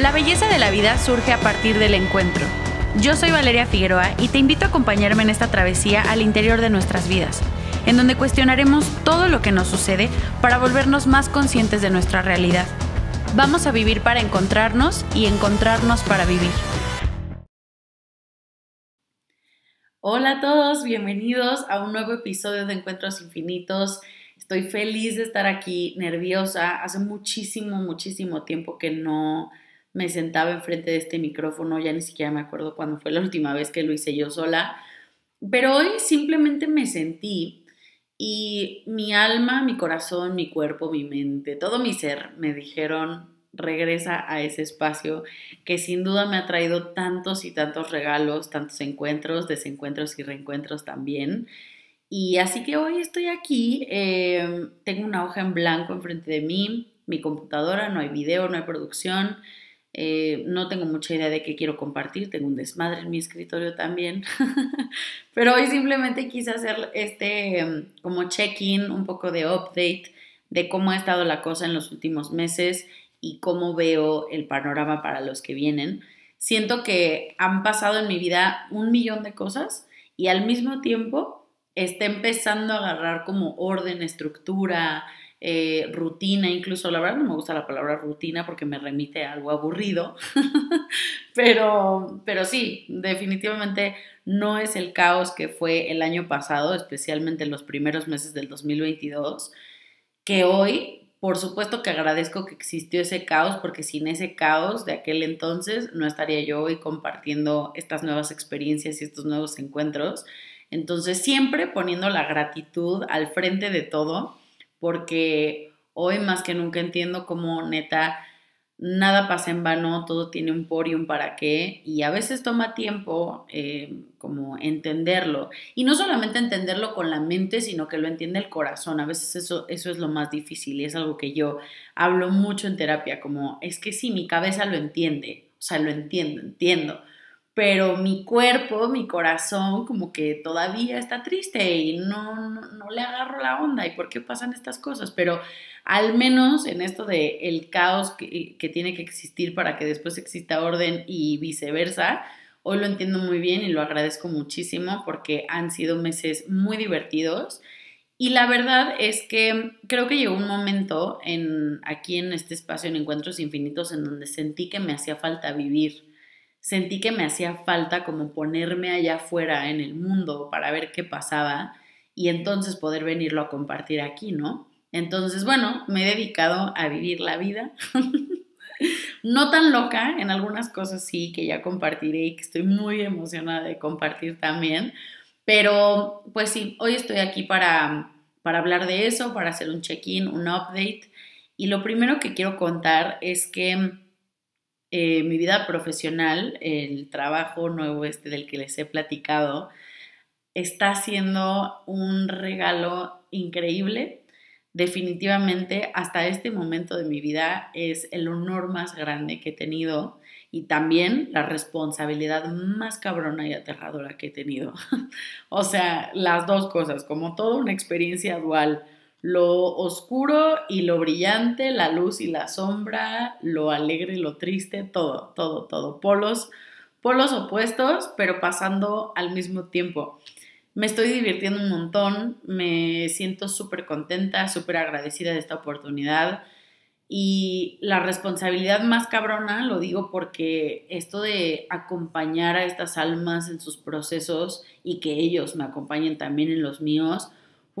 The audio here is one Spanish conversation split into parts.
La belleza de la vida surge a partir del encuentro. Yo soy Valeria Figueroa y te invito a acompañarme en esta travesía al interior de nuestras vidas, en donde cuestionaremos todo lo que nos sucede para volvernos más conscientes de nuestra realidad. Vamos a vivir para encontrarnos y encontrarnos para vivir. Hola a todos, bienvenidos a un nuevo episodio de Encuentros Infinitos. Estoy feliz de estar aquí, nerviosa. Hace muchísimo, muchísimo tiempo que no me sentaba enfrente de este micrófono, ya ni siquiera me acuerdo cuándo fue la última vez que lo hice yo sola, pero hoy simplemente me sentí y mi alma, mi corazón, mi cuerpo, mi mente, todo mi ser me dijeron, regresa a ese espacio que sin duda me ha traído tantos y tantos regalos, tantos encuentros, desencuentros y reencuentros también. Y así que hoy estoy aquí, eh, tengo una hoja en blanco enfrente de mí, mi computadora, no hay video, no hay producción, eh, no tengo mucha idea de qué quiero compartir, tengo un desmadre en mi escritorio también, pero hoy simplemente quise hacer este em, como check-in, un poco de update de cómo ha estado la cosa en los últimos meses y cómo veo el panorama para los que vienen. Siento que han pasado en mi vida un millón de cosas y al mismo tiempo está empezando a agarrar como orden, estructura, eh, rutina, incluso la verdad no me gusta la palabra rutina porque me remite a algo aburrido, pero, pero sí, definitivamente no es el caos que fue el año pasado, especialmente en los primeros meses del 2022, que hoy, por supuesto que agradezco que existió ese caos, porque sin ese caos de aquel entonces no estaría yo hoy compartiendo estas nuevas experiencias y estos nuevos encuentros. Entonces, siempre poniendo la gratitud al frente de todo porque hoy más que nunca entiendo cómo neta nada pasa en vano, todo tiene un por y un para qué, y a veces toma tiempo eh, como entenderlo. Y no solamente entenderlo con la mente, sino que lo entiende el corazón. A veces eso, eso es lo más difícil y es algo que yo hablo mucho en terapia, como es que sí, mi cabeza lo entiende, o sea, lo entiendo, entiendo, pero mi cuerpo, mi corazón, como que todavía está triste y no, no, le agarro la onda. Y por qué pasan estas cosas, pero al menos en esto de el caos que, que tiene que existir para que después exista orden y viceversa, hoy lo entiendo muy bien y lo agradezco muchísimo porque han sido meses muy divertidos. Y la verdad es que creo que llegó un momento en, aquí en este espacio en Encuentros Infinitos en donde sentí que me hacía falta vivir sentí que me hacía falta como ponerme allá afuera en el mundo para ver qué pasaba y entonces poder venirlo a compartir aquí, ¿no? Entonces, bueno, me he dedicado a vivir la vida. no tan loca, en algunas cosas sí, que ya compartiré y que estoy muy emocionada de compartir también. Pero, pues sí, hoy estoy aquí para, para hablar de eso, para hacer un check-in, un update. Y lo primero que quiero contar es que eh, mi vida profesional, el trabajo nuevo este del que les he platicado, está siendo un regalo increíble. Definitivamente, hasta este momento de mi vida es el honor más grande que he tenido y también la responsabilidad más cabrona y aterradora que he tenido. o sea, las dos cosas, como toda una experiencia dual lo oscuro y lo brillante, la luz y la sombra, lo alegre y lo triste, todo, todo, todo. Polos, polos opuestos, pero pasando al mismo tiempo. Me estoy divirtiendo un montón, me siento súper contenta, súper agradecida de esta oportunidad. Y la responsabilidad más cabrona, lo digo porque esto de acompañar a estas almas en sus procesos y que ellos me acompañen también en los míos,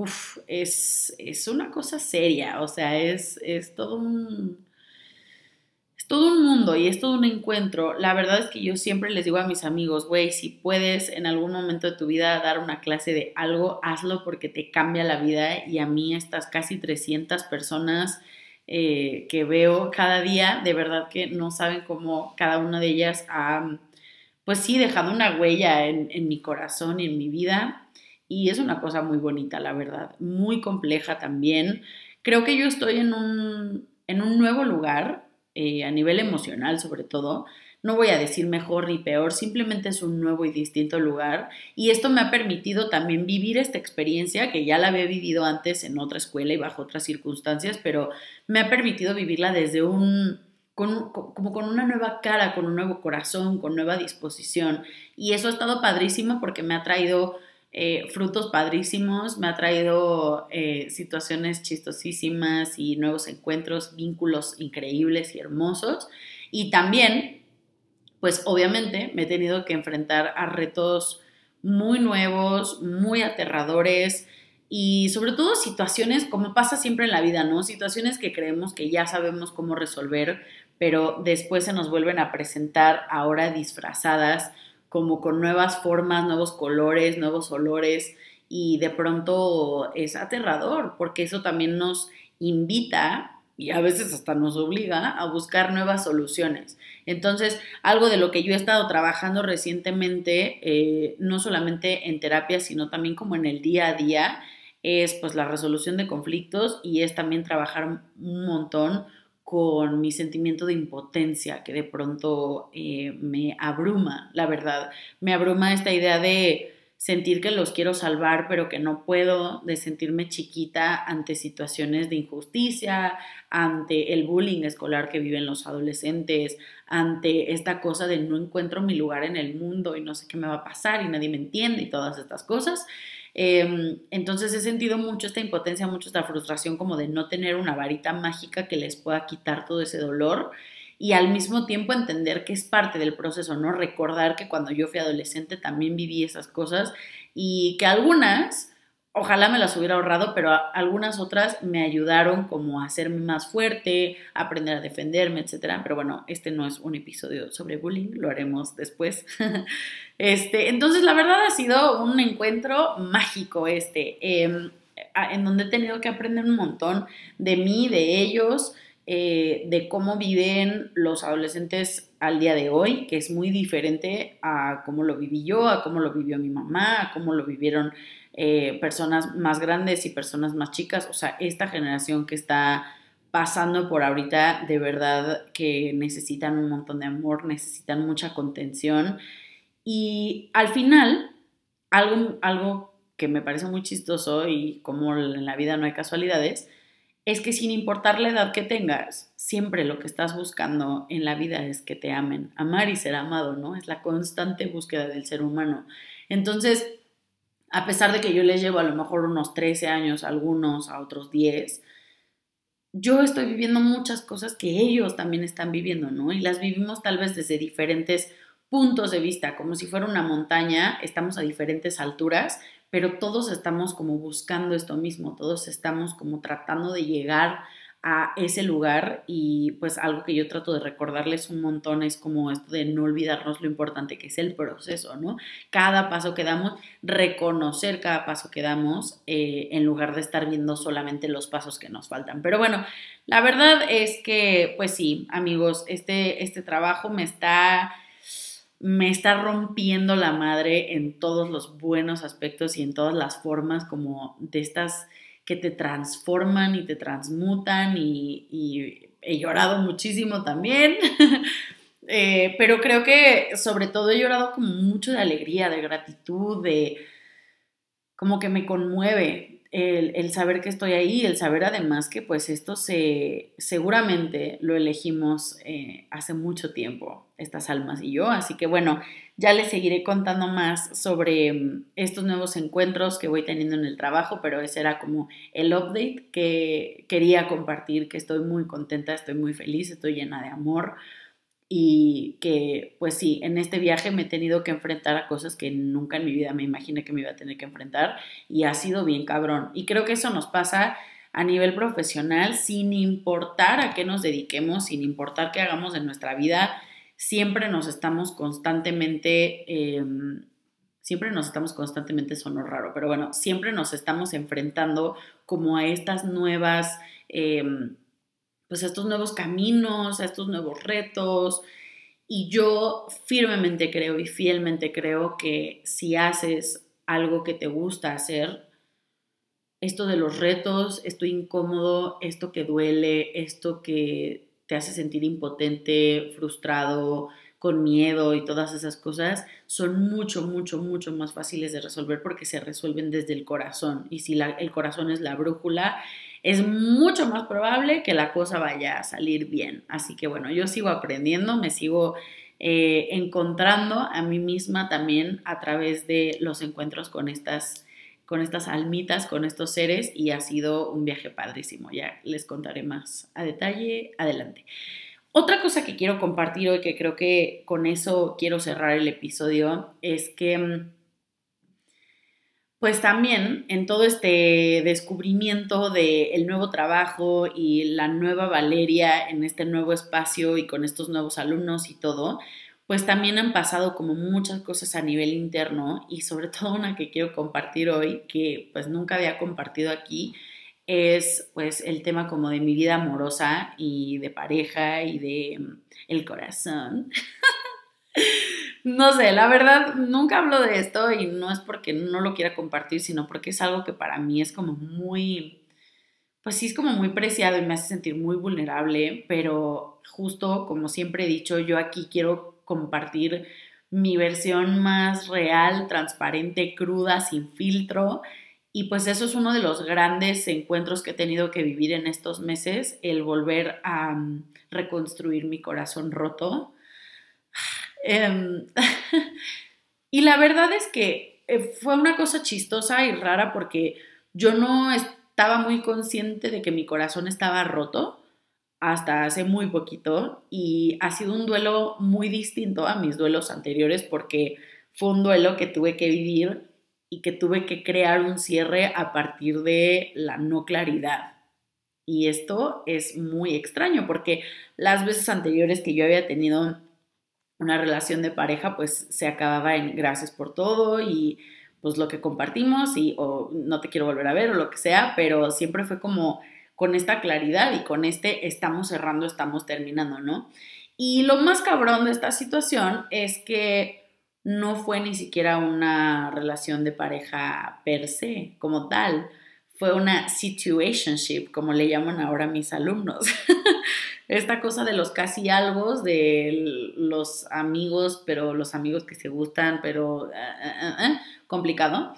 uf, es, es, una cosa seria, o sea, es, es todo un... Todo un mundo y es todo un encuentro. La verdad es que yo siempre les digo a mis amigos, güey, si puedes en algún momento de tu vida dar una clase de algo, hazlo porque te cambia la vida y a mí estas casi 300 personas eh, que veo cada día, de verdad que no saben cómo cada una de ellas ha, pues sí, dejado una huella en, en mi corazón y en mi vida y es una cosa muy bonita, la verdad, muy compleja también. Creo que yo estoy en un, en un nuevo lugar, eh, a nivel emocional sobre todo. No voy a decir mejor ni peor, simplemente es un nuevo y distinto lugar. Y esto me ha permitido también vivir esta experiencia, que ya la había vivido antes en otra escuela y bajo otras circunstancias, pero me ha permitido vivirla desde un con, como con una nueva cara, con un nuevo corazón, con nueva disposición. Y eso ha estado padrísimo porque me ha traído eh, frutos padrísimos, me ha traído eh, situaciones chistosísimas y nuevos encuentros, vínculos increíbles y hermosos. Y también, pues obviamente me he tenido que enfrentar a retos muy nuevos, muy aterradores y sobre todo situaciones como pasa siempre en la vida, ¿no? Situaciones que creemos que ya sabemos cómo resolver, pero después se nos vuelven a presentar ahora disfrazadas, como con nuevas formas, nuevos colores, nuevos olores, y de pronto es aterrador, porque eso también nos invita y a veces hasta nos obliga a buscar nuevas soluciones. Entonces, algo de lo que yo he estado trabajando recientemente, eh, no solamente en terapia, sino también como en el día a día, es pues la resolución de conflictos y es también trabajar un montón con mi sentimiento de impotencia que de pronto eh, me abruma, la verdad. Me abruma esta idea de sentir que los quiero salvar, pero que no puedo, de sentirme chiquita ante situaciones de injusticia, ante el bullying escolar que viven los adolescentes, ante esta cosa de no encuentro mi lugar en el mundo y no sé qué me va a pasar y nadie me entiende y todas estas cosas. Em, entonces he sentido mucho esta impotencia, mucho esta frustración como de no tener una varita mágica que les pueda quitar todo ese dolor y al mismo tiempo entender que es parte del proceso, ¿no? Recordar que cuando yo fui adolescente también viví esas cosas y que algunas ojalá me las hubiera ahorrado, pero algunas otras me ayudaron como a hacerme más fuerte, a aprender a defenderme, etcétera. Pero bueno, este no es un episodio sobre bullying, lo haremos después. este, entonces, la verdad ha sido un encuentro mágico este, em, en donde he tenido que aprender un montón de mí, de ellos, eh, de cómo viven los adolescentes al día de hoy, que es muy diferente a cómo lo viví yo, a cómo lo vivió mi mamá, a cómo lo vivieron eh, personas más grandes y personas más chicas, o sea, esta generación que está pasando por ahorita, de verdad que necesitan un montón de amor, necesitan mucha contención. Y al final, algo, algo que me parece muy chistoso y como en la vida no hay casualidades, es que sin importar la edad que tengas, siempre lo que estás buscando en la vida es que te amen. Amar y ser amado, ¿no? Es la constante búsqueda del ser humano. Entonces, a pesar de que yo les llevo a lo mejor unos 13 años, a algunos, a otros 10, yo estoy viviendo muchas cosas que ellos también están viviendo, ¿no? Y las vivimos tal vez desde diferentes puntos de vista, como si fuera una montaña, estamos a diferentes alturas, pero todos estamos como buscando esto mismo, todos estamos como tratando de llegar a ese lugar y pues algo que yo trato de recordarles un montón es como esto de no olvidarnos lo importante que es el proceso, ¿no? Cada paso que damos, reconocer cada paso que damos eh, en lugar de estar viendo solamente los pasos que nos faltan. Pero bueno, la verdad es que pues sí, amigos, este, este trabajo me está me está rompiendo la madre en todos los buenos aspectos y en todas las formas como de estas que te transforman y te transmutan y, he llorado muchísimo también. Eh, pero creo que sobre todo he llorado como mucho de alegría, de gratitud, de como que me conmueve el, saber que estoy ahí, el saber además que pues esto se seguramente lo elegimos eh, hace mucho tiempo, estas almas y yo, así que bueno, ya les seguiré contando más sobre mm, estos nuevos encuentros que voy teniendo en el trabajo, pero ese era como el update que quería compartir, que estoy muy contenta, estoy muy feliz, estoy llena de amor y que pues sí, en este viaje me he tenido que enfrentar a cosas que nunca en mi vida me imaginé que me iba a tener que enfrentar y ha sido bien cabrón. Y creo que eso nos pasa a nivel profesional sin importar a qué nos dediquemos, sin importar qué hagamos en nuestra vida, siempre nos estamos constantemente, em, siempre nos estamos constantemente, sonó raro, pero bueno, siempre nos estamos enfrentando como a estas nuevas... Em, pues a estos nuevos caminos, a estos nuevos retos. Y yo firmemente creo y fielmente creo que si haces algo que te gusta hacer, esto de los retos, esto incómodo, esto que duele, esto que te hace sentir impotente, frustrado, con miedo y todas esas cosas, son mucho, mucho, mucho más fáciles de resolver porque se resuelven desde el corazón. Y si el corazón es la brújula, es mucho más probable que la cosa vaya a salir bien. Así que bueno, yo sigo aprendiendo, me sigo eh, encontrando a mí misma también a través de los encuentros con estas con estas almitas, con estos seres y ha sido un viaje padrísimo. Ya les contaré más a detalle adelante. Otra cosa que quiero compartir hoy, que creo que con eso quiero cerrar el episodio, es que mm, pues también en todo este descubrimiento del nuevo trabajo y la nueva Valeria en este nuevo espacio y con estos nuevos alumnos y todo, pues también han pasado como muchas cosas a nivel interno y sobre todo una que quiero compartir hoy, que pues nunca había compartido aquí, es pues el tema como de mi vida amorosa y de pareja y de mm, el corazón. no sé, la verdad, nunca hablo de esto y no es porque no lo quiera compartir, sino porque es algo que para mí es como muy, pues sí es como muy preciado y me hace sentir muy vulnerable, pero justo como siempre he dicho, yo aquí quiero compartir mi versión más real, transparente, cruda, sin filtro. Y pues eso es uno de los grandes encuentros que he tenido que vivir en estos meses, el volver a mm, reconstruir mi corazón roto. Em, y la verdad es que eh, fue una cosa chistosa y rara porque yo no estaba muy consciente de que mi corazón estaba roto hasta hace muy poquito y ha sido un duelo muy distinto a mis duelos anteriores porque fue un duelo que tuve que vivir y que tuve que crear un cierre a partir de la no claridad. Y esto es muy extraño porque las veces anteriores que yo había tenido una relación de pareja, pues se acababa en gracias por todo y pues lo que compartimos y o no te quiero volver a ver o lo que sea, pero siempre fue como con esta claridad y con este estamos cerrando, estamos terminando, ¿no? Y lo más cabrón de esta situación es que no fue ni siquiera una relación de pareja per se, como tal. Fue una situationship, como le llaman ahora mis alumnos. Esta cosa de los casi algo, de los amigos, pero los amigos que se gustan, pero eh, eh, eh, complicado.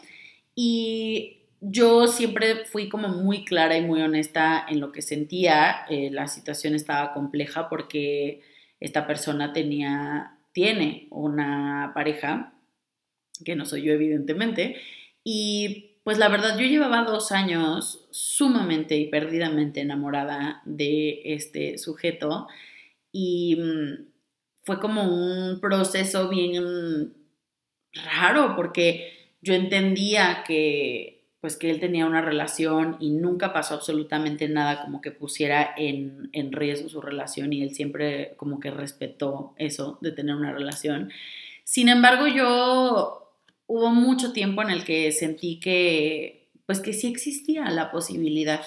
Y yo siempre fui como muy clara y muy honesta en lo que sentía. La situación estaba compleja porque esta persona tenía, tiene una pareja, que no soy yo evidentemente, y pues la verdad yo llevaba dos años sumamente y perdidamente enamorada de este sujeto y mm, fue como un proceso bien raro porque yo entendía que pues que él tenía una relación y nunca pasó absolutamente nada como que pusiera en, en, riesgo su relación y él siempre como que respetó eso de tener una relación. Sin embargo, yo hubo mucho tiempo en el que sentí que pues que sí existía la posibilidad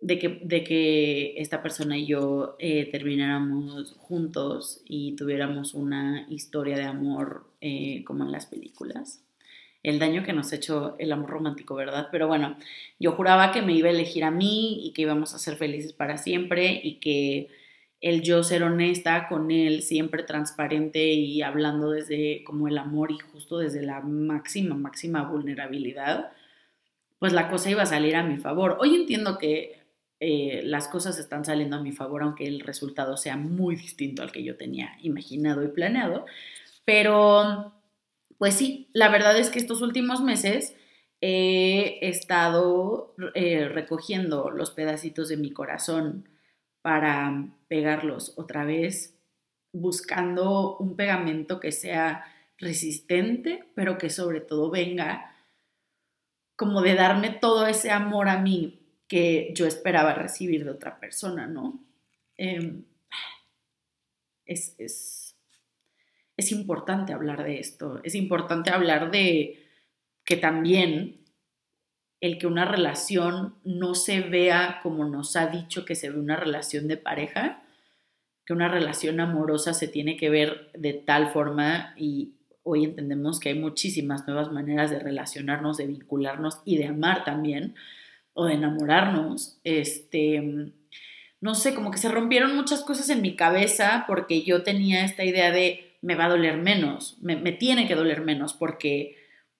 de que, de que esta persona y yo eh, termináramos juntos y tuviéramos una historia de amor eh, como en las películas el daño que nos ha hecho el amor romántico, ¿verdad? Pero bueno, yo juraba que me iba a elegir a mí y que íbamos a ser felices para siempre y que el yo ser honesta con él, siempre transparente y hablando desde como el amor y justo desde la máxima, máxima vulnerabilidad, pues la cosa iba a salir a mi favor. Hoy entiendo que eh, las cosas están saliendo a mi favor, aunque el resultado sea muy distinto al que yo tenía imaginado y planeado, pero pues sí, la verdad es que estos últimos meses he estado eh, recogiendo los pedacitos de mi corazón para pegarlos otra vez, buscando un pegamento que sea resistente, pero que sobre todo venga como de darme todo ese amor a mí que yo esperaba recibir de otra persona, ¿no? Em, es, es es importante hablar de esto, es importante hablar de que también el que una relación no se vea como nos ha dicho que se ve una relación de pareja, que una relación amorosa se tiene que ver de tal forma y hoy entendemos que hay muchísimas nuevas maneras de relacionarnos, de vincularnos y de amar también o de enamorarnos. Este, no sé, como que se rompieron muchas cosas en mi cabeza porque yo tenía esta idea de me va a doler menos, me, tiene que doler menos porque,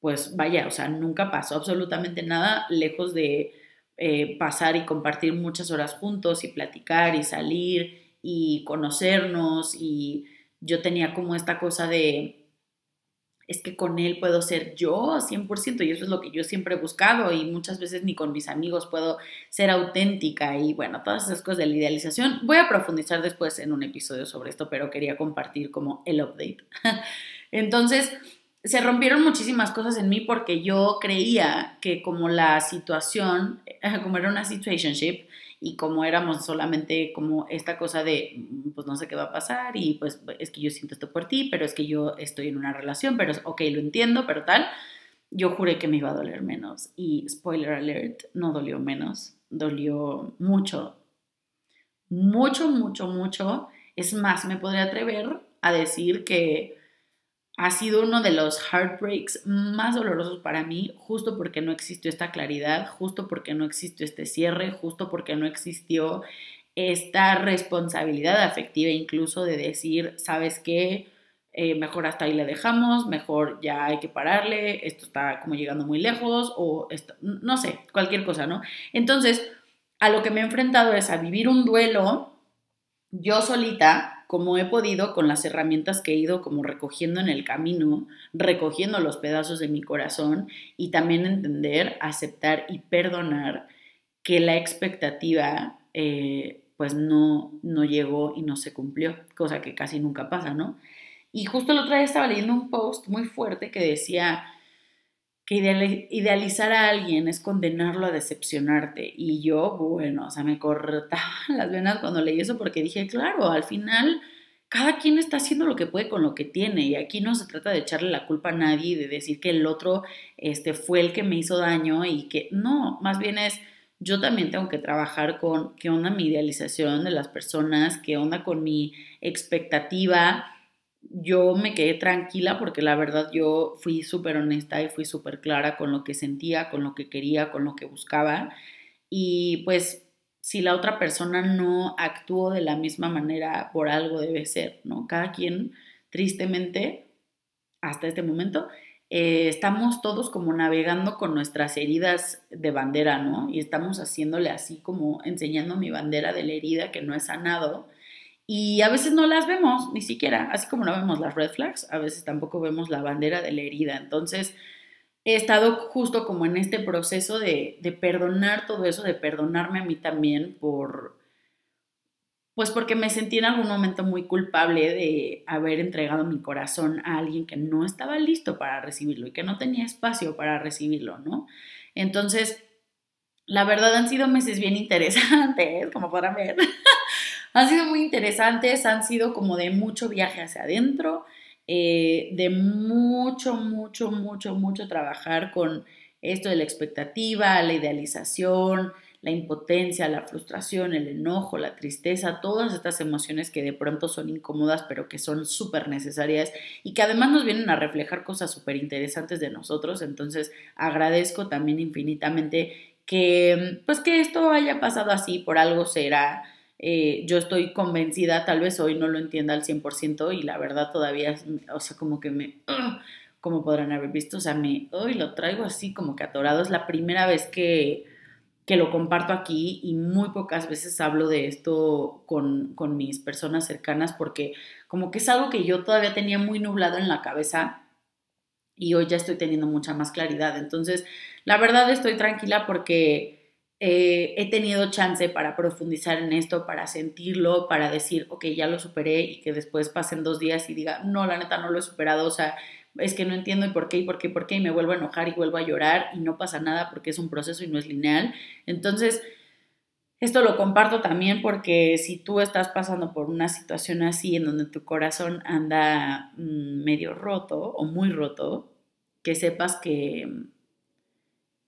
pues vaya, o sea, nunca pasó absolutamente nada lejos de eh, pasar y compartir muchas horas juntos y platicar y salir y conocernos y yo tenía como esta cosa de es que con él puedo ser yo 100% y eso es lo que yo siempre he buscado y muchas veces ni con mis amigos puedo ser auténtica y bueno, todas esas cosas de la idealización. Voy a profundizar después en un episodio sobre esto, pero quería compartir como el update. Entonces, se rompieron muchísimas cosas en mí porque yo creía que como la situación, como era una situationship, y como éramos solamente como esta cosa de, mm, pues no sé qué va a pasar y pues es que yo siento esto por ti, pero es que yo estoy en una relación, pero ok, lo entiendo, pero tal, yo juré que me iba a doler menos y spoiler alert, no dolió menos, dolió mucho, mucho, mucho, mucho. Es más, me podría atrever a decir que ha sido uno de los heartbreaks más dolorosos para mí, justo porque no existió esta claridad, justo porque no existió este cierre, justo porque no existió esta responsabilidad afectiva incluso de decir, ¿sabes qué? Eh, mejor hasta ahí le dejamos, mejor ya hay que pararle, esto está como llegando muy lejos o no sé, cualquier cosa, ¿no? Entonces, a lo que me he enfrentado es a vivir un duelo yo solita como he podido con las herramientas que he ido como recogiendo en el camino, recogiendo los pedazos de mi corazón y también entender, aceptar y perdonar que la expectativa eh, pues no, no llegó y no se cumplió, cosa que casi nunca pasa, ¿no? Y justo el otro día estaba leyendo un post muy fuerte que decía, que idealizar a alguien es condenarlo a decepcionarte. Y yo, bueno, o sea, me cortaban las venas cuando leí eso porque dije, claro, al final cada quien está haciendo lo que puede con lo que tiene y aquí no se trata de echarle la culpa a nadie y de decir que el otro este, fue el que me hizo daño y que no, más bien es yo también tengo que trabajar con qué onda mi idealización de las personas, qué onda con mi expectativa yo me quedé tranquila porque la verdad yo fui súper honesta y fui súper clara con lo que sentía, con lo que quería, con lo que buscaba. Y pues si la otra persona no actuó de la misma manera, por algo debe ser, ¿no? Cada quien, tristemente, hasta este momento, eh, estamos todos como navegando con nuestras heridas de bandera, ¿no? Y estamos haciéndole así como enseñando mi bandera de la herida que no he sanado y a veces no las vemos, ni siquiera, así como no vemos las red flags, a veces tampoco vemos la bandera de la herida. Entonces, he estado justo como en este proceso de, de perdonar todo eso, de perdonarme a mí también por, pues porque me sentí en algún momento muy culpable de haber entregado mi corazón a alguien que no estaba listo para recibirlo y que no tenía espacio para recibirlo, ¿no? Entonces, la verdad han sido meses bien interesantes, como podrán ver. Han sido muy interesantes, han sido como de mucho viaje hacia adentro, eh, de mucho, mucho, mucho, mucho trabajar con esto de la expectativa, la idealización, la impotencia, la frustración, el enojo, la tristeza, todas estas emociones que de pronto son incómodas, pero que son súper necesarias y que además nos vienen a reflejar cosas súper interesantes de nosotros. Entonces agradezco también infinitamente que, pues que esto haya pasado así, por algo será. Eh, yo estoy convencida, tal vez hoy no lo entienda al 100% y la verdad todavía, o sea, como que me, como podrán haber visto, o sea, me, hoy lo traigo así como que atorado, es la primera vez que, que lo comparto aquí y muy pocas veces hablo de esto con, con mis personas cercanas porque como que es algo que yo todavía tenía muy nublado en la cabeza y hoy ya estoy teniendo mucha más claridad. Entonces, la verdad estoy tranquila porque eh, he tenido chance para profundizar en esto, para sentirlo, para decir, ok, ya lo superé y que después pasen dos días y diga, no, la neta no lo he superado, o sea, es que no entiendo y por qué y por qué y por qué y me vuelvo a enojar y vuelvo a llorar y no pasa nada porque es un proceso y no es lineal. Entonces, esto lo comparto también porque si tú estás pasando por una situación así en donde tu corazón anda mm, medio roto o muy roto, que sepas que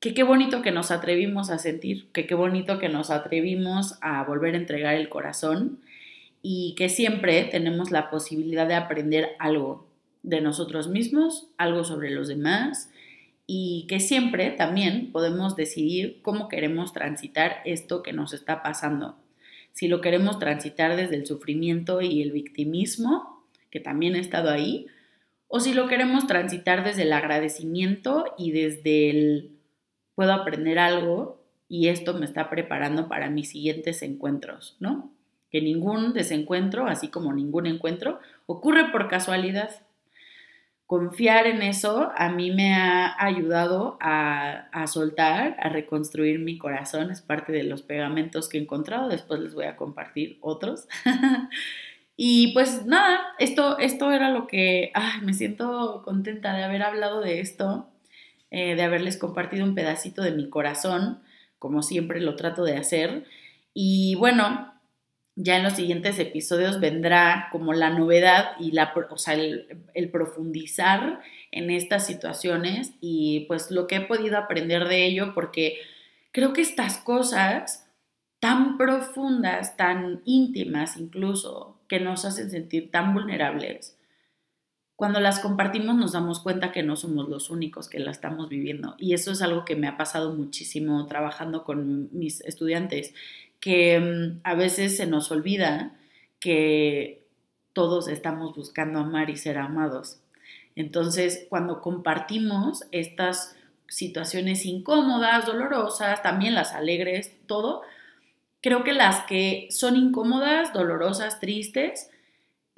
que qué bonito que nos atrevimos a sentir, que qué bonito que nos atrevimos a volver a entregar el corazón y que siempre tenemos la posibilidad de aprender algo de nosotros mismos, algo sobre los demás y que siempre también podemos decidir cómo queremos transitar esto que nos está pasando. Si lo queremos transitar desde el sufrimiento y el victimismo, que también he estado ahí, o si lo queremos transitar desde el agradecimiento y desde el puedo aprender algo y esto me está preparando para mis siguientes encuentros, ¿no? Que ningún desencuentro, así como ningún encuentro, ocurre por casualidad. Confiar en eso a mí me ha ayudado a, a soltar, a reconstruir mi corazón. Es parte de los pegamentos que he encontrado. Después les voy a compartir otros. y pues nada, esto, esto era lo que ay, me siento contenta de haber hablado de esto, eh, de haberles compartido un pedacito de mi corazón como siempre lo trato de hacer. Y bueno, ya en los siguientes episodios vendrá como la novedad y la, o sea, el, profundizar en estas situaciones y pues lo que he podido aprender de ello porque creo que estas cosas tan profundas, tan íntimas incluso, que nos hacen sentir tan vulnerables, cuando las compartimos nos damos cuenta que no somos los únicos que la estamos viviendo. Y eso es algo que me ha pasado muchísimo trabajando con mis estudiantes, que mm, a veces se nos olvida que todos estamos buscando amar y ser amados. Entonces, cuando compartimos estas situaciones incómodas, dolorosas, también las alegres, todo, creo que las que son incómodas, dolorosas, tristes,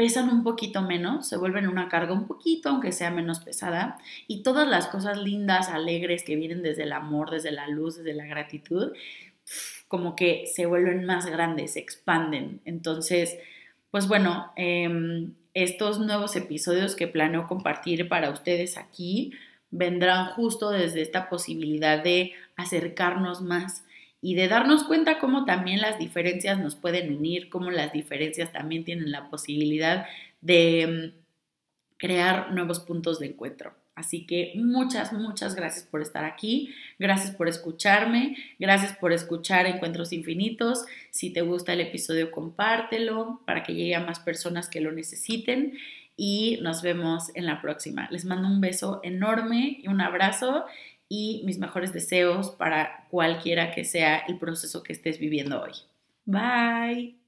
pesan un poquito menos, se vuelven una carga un poquito, aunque sea menos pesada, y todas las cosas lindas, alegres que vienen desde el amor, desde la luz, desde la gratitud, como que se vuelven más grandes, se expanden. Entonces, pues bueno, em, estos nuevos episodios que planeo compartir para ustedes aquí vendrán justo desde esta posibilidad de acercarnos más y de darnos cuenta cómo también las diferencias nos pueden unir, cómo las diferencias también tienen la posibilidad de mm, crear nuevos puntos de encuentro. Así que muchas, muchas gracias por estar aquí, gracias por escucharme, gracias por escuchar Encuentros Infinitos. Si te gusta el episodio, compártelo para que llegue a más personas que lo necesiten y nos vemos en la próxima. Les mando un beso enorme y un abrazo y mis mejores deseos para cualquiera que sea el proceso que estés viviendo hoy. Bye.